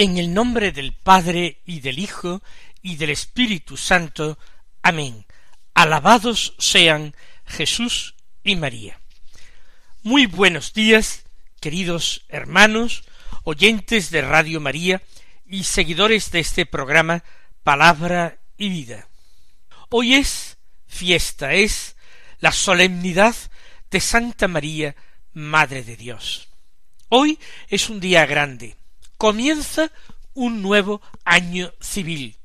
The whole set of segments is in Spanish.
En el nombre del Padre y del Hijo y del Espíritu Santo. Amén. Alabados sean Jesús y María. Muy buenos días, queridos hermanos, oyentes de Radio María y seguidores de este programa Palabra y Vida. Hoy es fiesta, es la solemnidad de Santa María, Madre de Dios. Hoy es un día grande, comienza un nuevo año civil,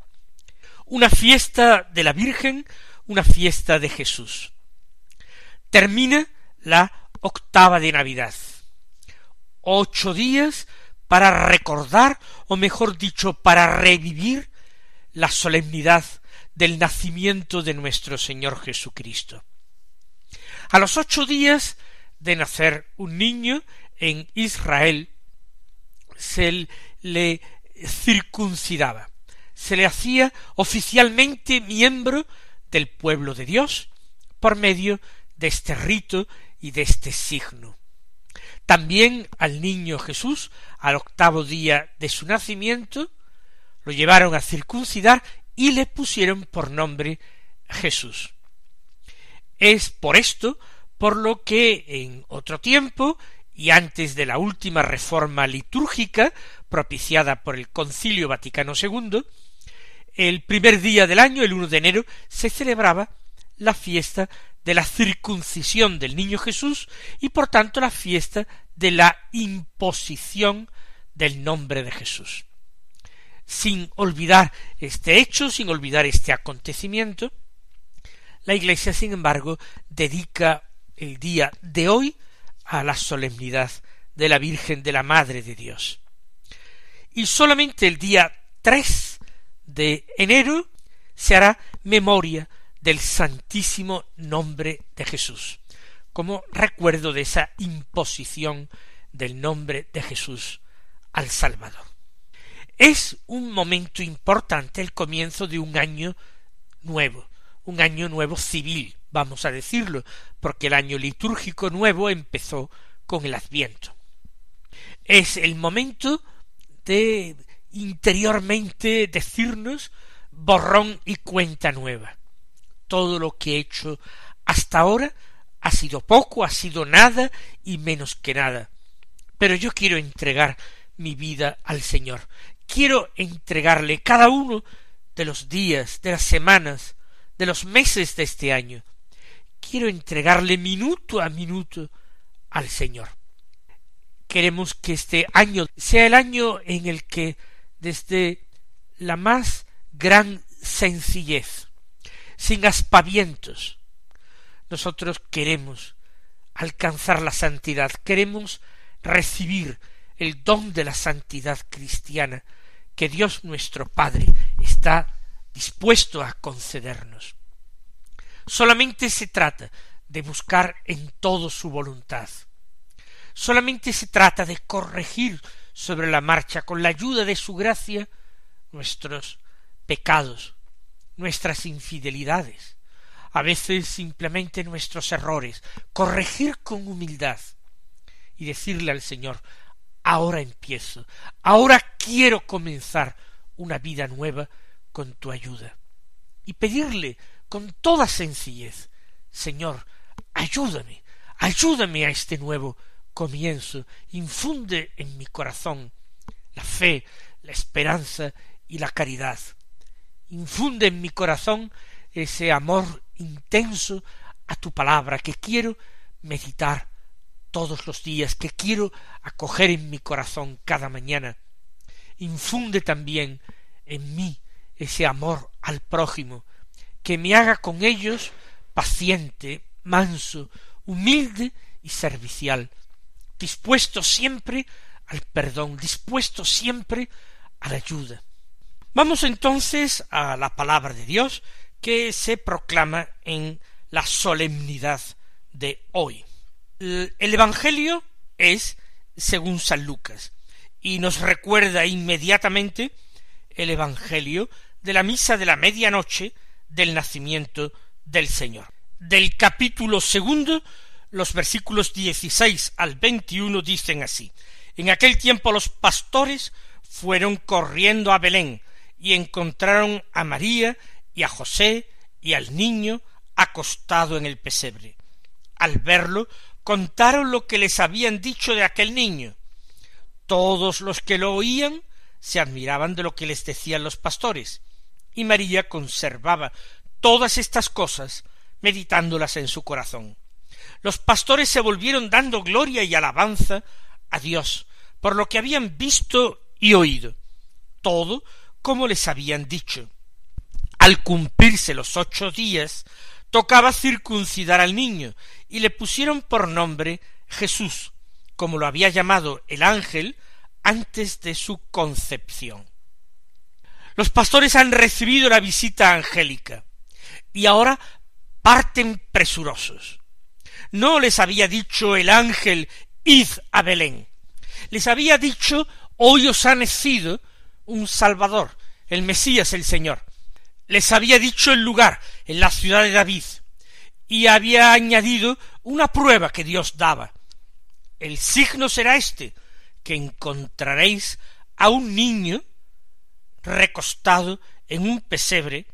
una fiesta de la Virgen, una fiesta de Jesús. Termina la octava de Navidad. Ocho días para recordar, o mejor dicho, para revivir la solemnidad del nacimiento de nuestro Señor Jesucristo. A los ocho días de nacer un niño en Israel, se le circuncidaba, se le hacía oficialmente miembro del pueblo de Dios por medio de este rito y de este signo. También al niño Jesús, al octavo día de su nacimiento, lo llevaron a circuncidar y le pusieron por nombre Jesús. Es por esto por lo que en otro tiempo y antes de la última reforma litúrgica propiciada por el Concilio Vaticano II, el primer día del año, el 1 de enero, se celebraba la fiesta de la circuncisión del niño Jesús y por tanto la fiesta de la imposición del nombre de Jesús. Sin olvidar este hecho, sin olvidar este acontecimiento, la Iglesia, sin embargo, dedica el día de hoy a la solemnidad de la Virgen de la Madre de Dios. Y solamente el día 3 de enero se hará memoria del santísimo nombre de Jesús, como recuerdo de esa imposición del nombre de Jesús al Salvador. Es un momento importante el comienzo de un año nuevo, un año nuevo civil, vamos a decirlo, porque el año litúrgico nuevo empezó con el Adviento. Es el momento de interiormente decirnos borrón y cuenta nueva. Todo lo que he hecho hasta ahora ha sido poco, ha sido nada y menos que nada. Pero yo quiero entregar mi vida al Señor. Quiero entregarle cada uno de los días, de las semanas, de los meses de este año quiero entregarle minuto a minuto al Señor. Queremos que este año sea el año en el que desde la más gran sencillez, sin aspavientos, nosotros queremos alcanzar la santidad, queremos recibir el don de la santidad cristiana que Dios nuestro Padre está dispuesto a concedernos. Solamente se trata de buscar en todo su voluntad. Solamente se trata de corregir sobre la marcha, con la ayuda de su gracia, nuestros pecados, nuestras infidelidades, a veces simplemente nuestros errores, corregir con humildad y decirle al Señor, ahora empiezo, ahora quiero comenzar una vida nueva con tu ayuda, y pedirle con toda sencillez, Señor, ayúdame, ayúdame a este nuevo comienzo, infunde en mi corazón la fe, la esperanza y la caridad. Infunde en mi corazón ese amor intenso a tu palabra que quiero meditar todos los días, que quiero acoger en mi corazón cada mañana. Infunde también en mí ese amor al prójimo, que me haga con ellos paciente, manso, humilde y servicial, dispuesto siempre al perdón, dispuesto siempre a la ayuda. Vamos entonces a la palabra de Dios que se proclama en la solemnidad de hoy. El Evangelio es según San Lucas y nos recuerda inmediatamente el Evangelio de la misa de la medianoche del nacimiento del Señor. Del capítulo segundo, los versículos dieciséis al veintiuno dicen así En aquel tiempo los pastores fueron corriendo a Belén y encontraron a María y a José y al niño acostado en el pesebre. Al verlo, contaron lo que les habían dicho de aquel niño. Todos los que lo oían se admiraban de lo que les decían los pastores, y María conservaba todas estas cosas, meditándolas en su corazón. Los pastores se volvieron dando gloria y alabanza a Dios por lo que habían visto y oído, todo como les habían dicho. Al cumplirse los ocho días, tocaba circuncidar al niño, y le pusieron por nombre Jesús, como lo había llamado el ángel antes de su concepción. Los pastores han recibido la visita angélica y ahora parten presurosos. No les había dicho el ángel id a Belén. Les había dicho hoy os ha nacido un Salvador, el Mesías el Señor. Les había dicho el lugar, en la ciudad de David, y había añadido una prueba que Dios daba. El signo será este, que encontraréis a un niño recostado en un pesebre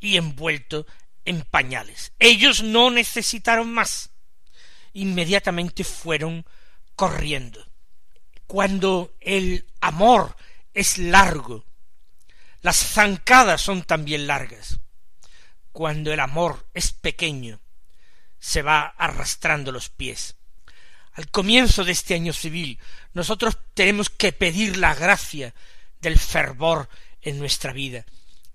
y envuelto en pañales. Ellos no necesitaron más. Inmediatamente fueron corriendo. Cuando el amor es largo, las zancadas son también largas. Cuando el amor es pequeño, se va arrastrando los pies. Al comienzo de este año civil, nosotros tenemos que pedir la gracia del fervor en nuestra vida,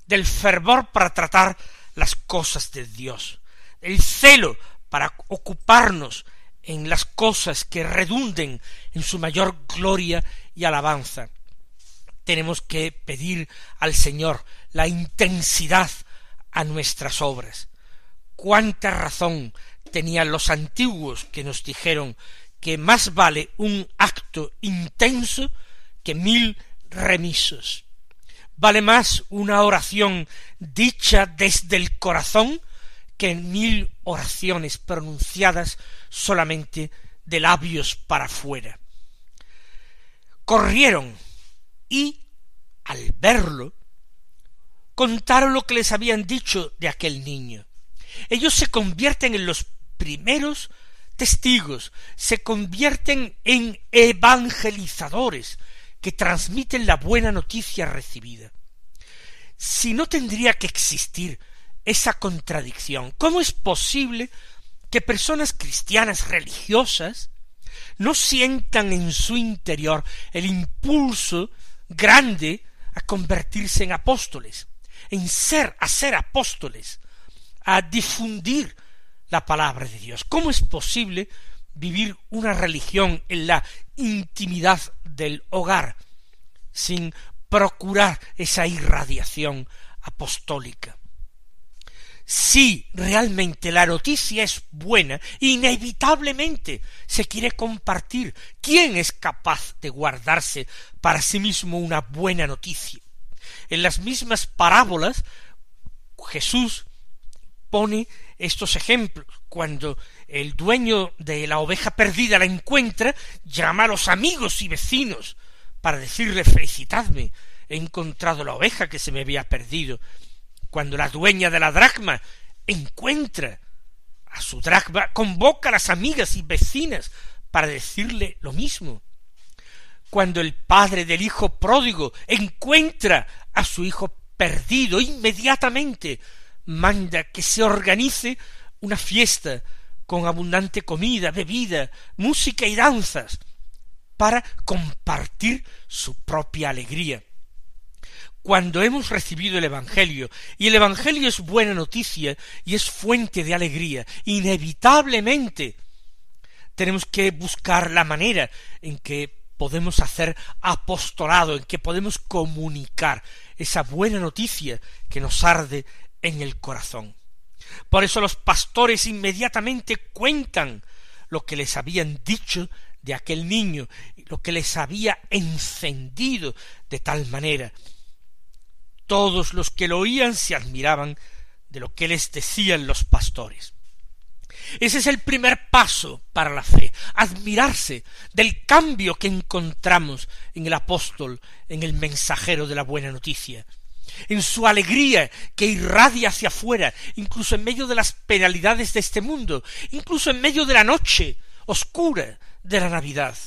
del fervor para tratar las cosas de Dios, el celo para ocuparnos en las cosas que redunden en su mayor gloria y alabanza. Tenemos que pedir al Señor la intensidad a nuestras obras. Cuánta razón tenían los antiguos que nos dijeron que más vale un acto intenso que mil remisos. Vale más una oración dicha desde el corazón que mil oraciones pronunciadas solamente de labios para afuera. Corrieron y, al verlo, contaron lo que les habían dicho de aquel niño. Ellos se convierten en los primeros testigos, se convierten en evangelizadores que transmiten la buena noticia recibida. Si no tendría que existir esa contradicción, ¿cómo es posible que personas cristianas religiosas no sientan en su interior el impulso grande a convertirse en apóstoles, en ser, a ser apóstoles, a difundir la palabra de Dios. ¿Cómo es posible vivir una religión en la intimidad del hogar sin procurar esa irradiación apostólica? Si realmente la noticia es buena, inevitablemente se quiere compartir. ¿Quién es capaz de guardarse para sí mismo una buena noticia? En las mismas parábolas, Jesús pone estos ejemplos. Cuando el dueño de la oveja perdida la encuentra, llama a los amigos y vecinos para decirle felicitadme, he encontrado la oveja que se me había perdido. Cuando la dueña de la dracma encuentra a su dracma, convoca a las amigas y vecinas para decirle lo mismo. Cuando el padre del hijo pródigo encuentra a su hijo perdido, inmediatamente manda que se organice una fiesta con abundante comida, bebida, música y danzas, para compartir su propia alegría. Cuando hemos recibido el Evangelio, y el Evangelio es buena noticia y es fuente de alegría, inevitablemente tenemos que buscar la manera en que podemos hacer apostolado, en que podemos comunicar esa buena noticia que nos arde en el corazón. Por eso los pastores inmediatamente cuentan lo que les habían dicho de aquel niño, lo que les había encendido de tal manera. Todos los que lo oían se admiraban de lo que les decían los pastores. Ese es el primer paso para la fe, admirarse del cambio que encontramos en el apóstol, en el mensajero de la buena noticia, en su alegría que irradia hacia afuera, incluso en medio de las penalidades de este mundo, incluso en medio de la noche oscura de la Navidad.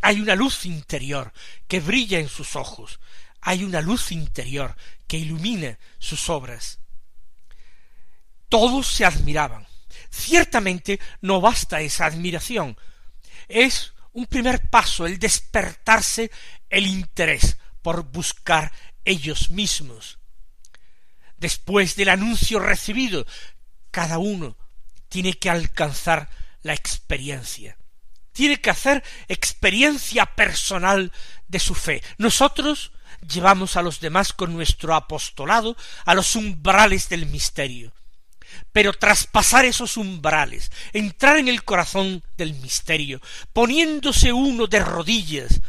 Hay una luz interior que brilla en sus ojos, hay una luz interior que ilumina sus obras. Todos se admiraban. Ciertamente no basta esa admiración. Es un primer paso el despertarse el interés por buscar ellos mismos. Después del anuncio recibido, cada uno tiene que alcanzar la experiencia. Tiene que hacer experiencia personal de su fe. Nosotros llevamos a los demás con nuestro apostolado a los umbrales del misterio. Pero traspasar esos umbrales, entrar en el corazón del misterio, poniéndose uno de rodillas,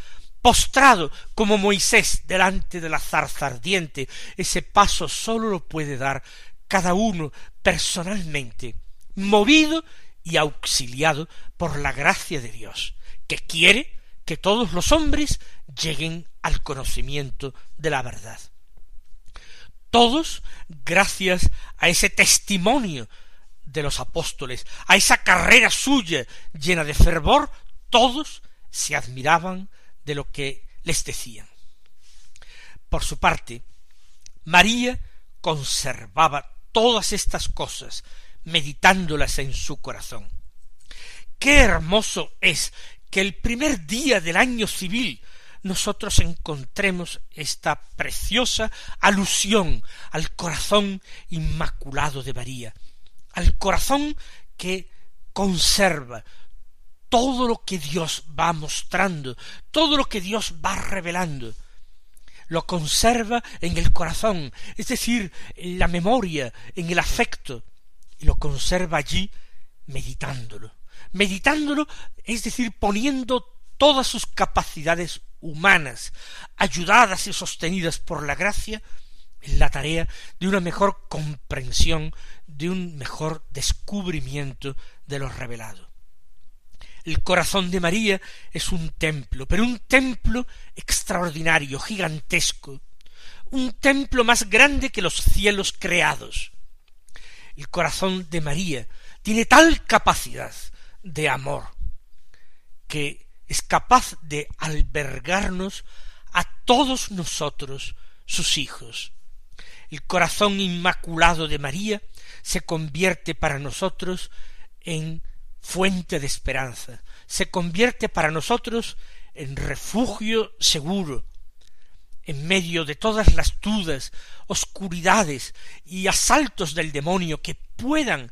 postrado como Moisés delante de la zarza ardiente, ese paso sólo lo puede dar cada uno personalmente, movido y auxiliado por la gracia de Dios, que quiere que todos los hombres lleguen al conocimiento de la verdad. Todos, gracias a ese testimonio de los apóstoles, a esa carrera suya llena de fervor, todos se admiraban de lo que les decían. Por su parte, María conservaba todas estas cosas meditándolas en su corazón. Qué hermoso es que el primer día del año civil nosotros encontremos esta preciosa alusión al corazón inmaculado de María, al corazón que conserva todo lo que Dios va mostrando, todo lo que Dios va revelando, lo conserva en el corazón, es decir, en la memoria, en el afecto, lo conserva allí meditándolo. Meditándolo, es decir, poniendo todas sus capacidades humanas, ayudadas y sostenidas por la gracia, en la tarea de una mejor comprensión, de un mejor descubrimiento de lo revelado. El corazón de María es un templo, pero un templo extraordinario, gigantesco, un templo más grande que los cielos creados, el corazón de María tiene tal capacidad de amor que es capaz de albergarnos a todos nosotros, sus hijos. El corazón inmaculado de María se convierte para nosotros en fuente de esperanza, se convierte para nosotros en refugio seguro, en medio de todas las dudas, oscuridades y asaltos del demonio que puedan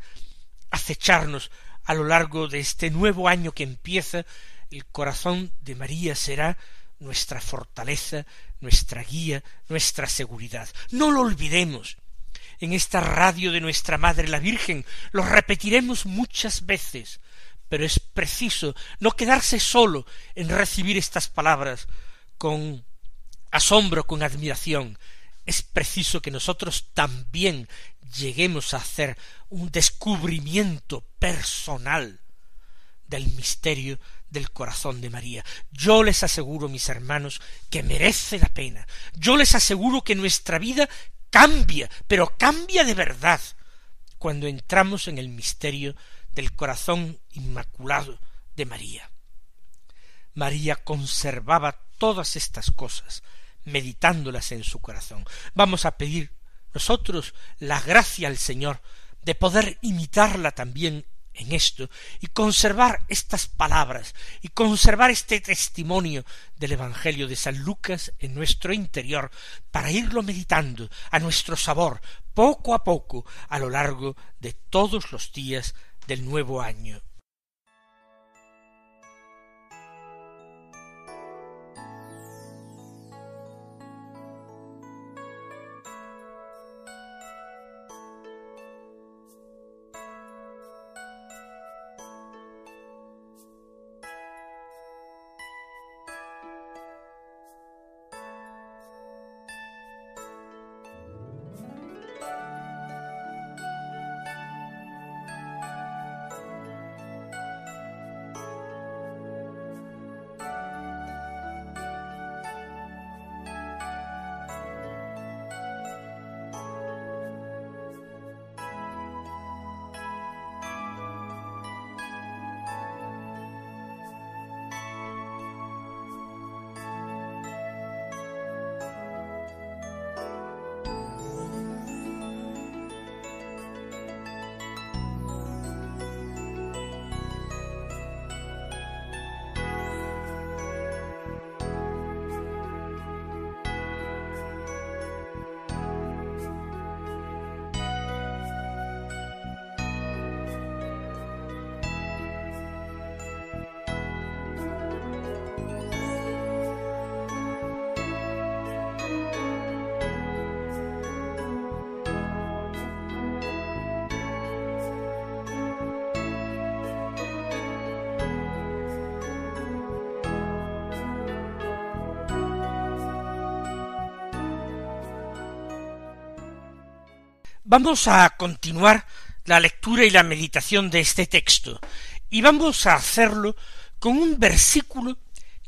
acecharnos a lo largo de este nuevo año que empieza, el corazón de María será nuestra fortaleza, nuestra guía, nuestra seguridad. No lo olvidemos. En esta radio de nuestra Madre la Virgen lo repetiremos muchas veces, pero es preciso no quedarse solo en recibir estas palabras con asombro, con admiración, es preciso que nosotros también lleguemos a hacer un descubrimiento personal del misterio del corazón de María. Yo les aseguro, mis hermanos, que merece la pena. Yo les aseguro que nuestra vida cambia, pero cambia de verdad, cuando entramos en el misterio del corazón inmaculado de María. María conservaba todas estas cosas, meditándolas en su corazón. Vamos a pedir nosotros la gracia al Señor de poder imitarla también en esto y conservar estas palabras y conservar este testimonio del Evangelio de San Lucas en nuestro interior para irlo meditando a nuestro sabor poco a poco a lo largo de todos los días del nuevo año. Vamos a continuar la lectura y la meditación de este texto, y vamos a hacerlo con un versículo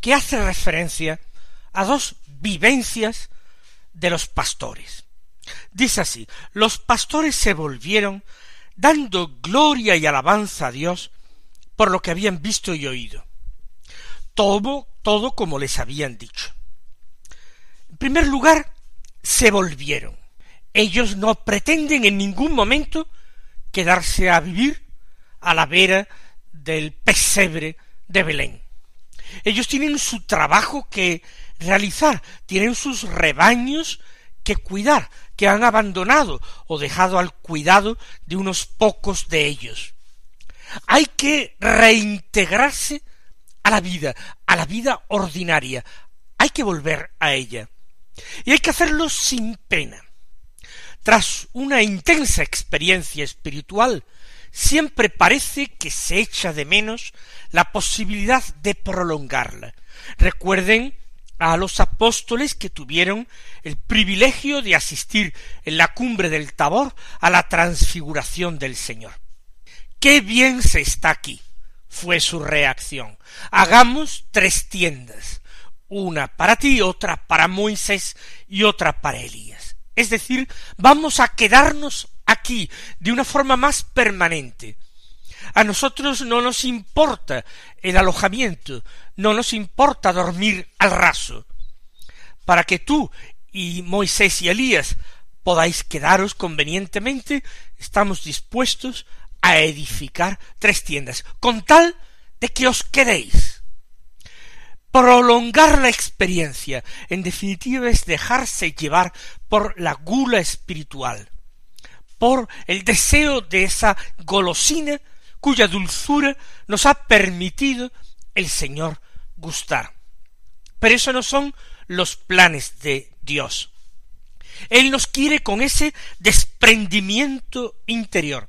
que hace referencia a dos vivencias de los pastores. Dice así, los pastores se volvieron dando gloria y alabanza a Dios por lo que habían visto y oído. Todo, todo como les habían dicho. En primer lugar, se volvieron. Ellos no pretenden en ningún momento quedarse a vivir a la vera del pesebre de Belén. Ellos tienen su trabajo que realizar, tienen sus rebaños que cuidar, que han abandonado o dejado al cuidado de unos pocos de ellos. Hay que reintegrarse a la vida, a la vida ordinaria. Hay que volver a ella. Y hay que hacerlo sin pena. Tras una intensa experiencia espiritual, siempre parece que se echa de menos la posibilidad de prolongarla. Recuerden a los apóstoles que tuvieron el privilegio de asistir en la cumbre del Tabor a la transfiguración del Señor. ¡Qué bien se está aquí! fue su reacción. Hagamos tres tiendas, una para ti, otra para Moisés y otra para Elías. Es decir, vamos a quedarnos aquí de una forma más permanente. A nosotros no nos importa el alojamiento, no nos importa dormir al raso. Para que tú y Moisés y Elías podáis quedaros convenientemente, estamos dispuestos a edificar tres tiendas, con tal de que os quedéis. Prolongar la experiencia, en definitiva, es dejarse llevar por la gula espiritual, por el deseo de esa golosina cuya dulzura nos ha permitido el Señor gustar. Pero eso no son los planes de Dios. Él nos quiere con ese desprendimiento interior,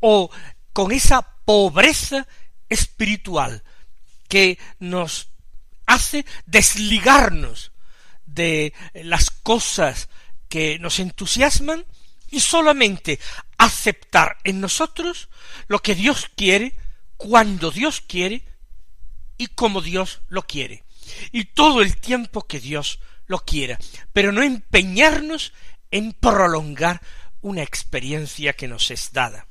o con esa pobreza espiritual que nos hace desligarnos de las cosas que nos entusiasman y solamente aceptar en nosotros lo que Dios quiere, cuando Dios quiere y como Dios lo quiere, y todo el tiempo que Dios lo quiera, pero no empeñarnos en prolongar una experiencia que nos es dada.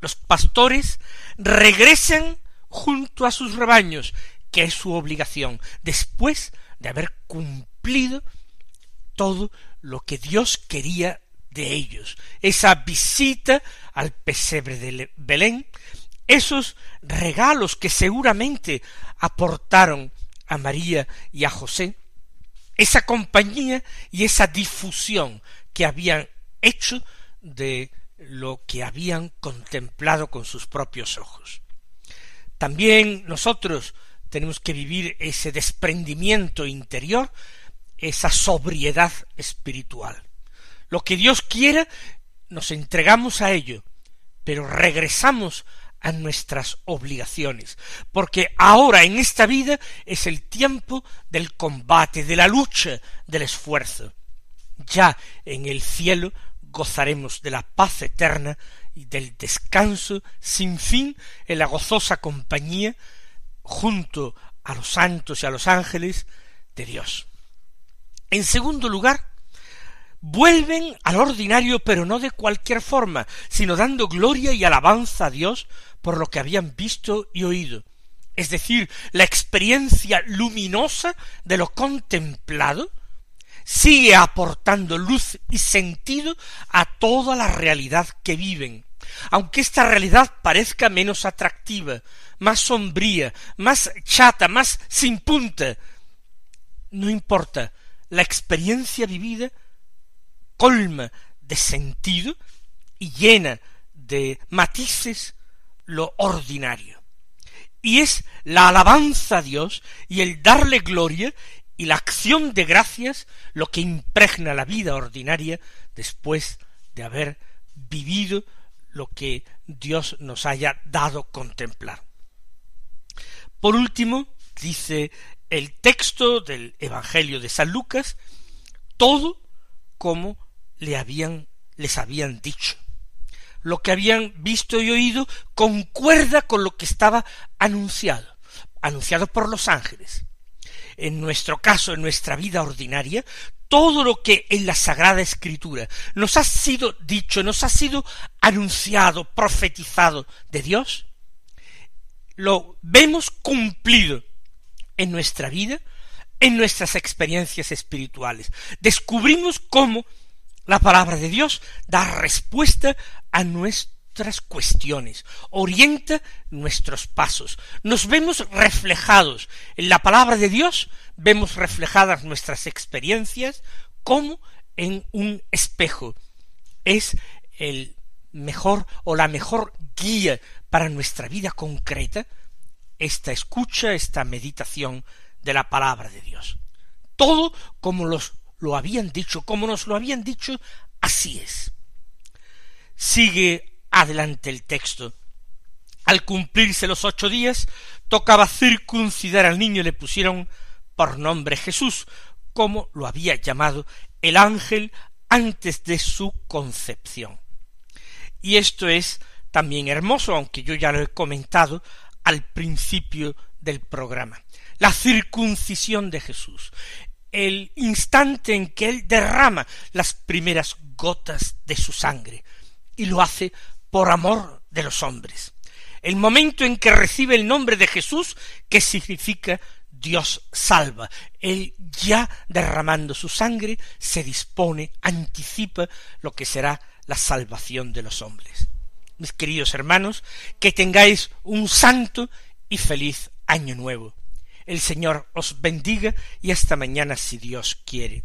Los pastores regresan junto a sus rebaños, que es su obligación, después de haber cumplido todo lo que Dios quería de ellos, esa visita al pesebre de Belén, esos regalos que seguramente aportaron a María y a José, esa compañía y esa difusión que habían hecho de lo que habían contemplado con sus propios ojos. También nosotros tenemos que vivir ese desprendimiento interior, esa sobriedad espiritual. Lo que Dios quiera, nos entregamos a ello, pero regresamos a nuestras obligaciones, porque ahora en esta vida es el tiempo del combate, de la lucha, del esfuerzo. Ya en el cielo gozaremos de la paz eterna y del descanso sin fin en la gozosa compañía junto a los santos y a los ángeles de Dios. En segundo lugar, vuelven al ordinario, pero no de cualquier forma, sino dando gloria y alabanza a Dios por lo que habían visto y oído. Es decir, la experiencia luminosa de lo contemplado sigue aportando luz y sentido a toda la realidad que viven, aunque esta realidad parezca menos atractiva, más sombría, más chata, más sin punta. No importa, la experiencia vivida colma de sentido y llena de matices lo ordinario. Y es la alabanza a Dios y el darle gloria y la acción de gracias lo que impregna la vida ordinaria después de haber vivido lo que Dios nos haya dado contemplar. Por último, dice el texto del Evangelio de San Lucas, todo como le habían les habían dicho. Lo que habían visto y oído concuerda con lo que estaba anunciado, anunciado por los ángeles. En nuestro caso, en nuestra vida ordinaria, todo lo que en la Sagrada Escritura nos ha sido dicho, nos ha sido anunciado, profetizado de Dios, lo vemos cumplido en nuestra vida, en nuestras experiencias espirituales. Descubrimos cómo la palabra de Dios da respuesta a nuestras cuestiones, orienta nuestros pasos. Nos vemos reflejados en la palabra de Dios, vemos reflejadas nuestras experiencias como en un espejo. Es el mejor o la mejor guía para nuestra vida concreta esta escucha, esta meditación de la palabra de Dios. Todo como los lo habían dicho, como nos lo habían dicho, así es. Sigue adelante el texto. Al cumplirse los ocho días, tocaba circuncidar al niño y le pusieron por nombre Jesús, como lo había llamado el ángel antes de su concepción. Y esto es también hermoso, aunque yo ya lo he comentado al principio del programa. La circuncisión de Jesús, el instante en que Él derrama las primeras gotas de su sangre, y lo hace por amor de los hombres. El momento en que recibe el nombre de Jesús, que significa Dios salva. Él ya derramando su sangre se dispone, anticipa lo que será la salvación de los hombres. Mis queridos hermanos, que tengáis un santo y feliz año nuevo. El Señor os bendiga y hasta mañana si Dios quiere.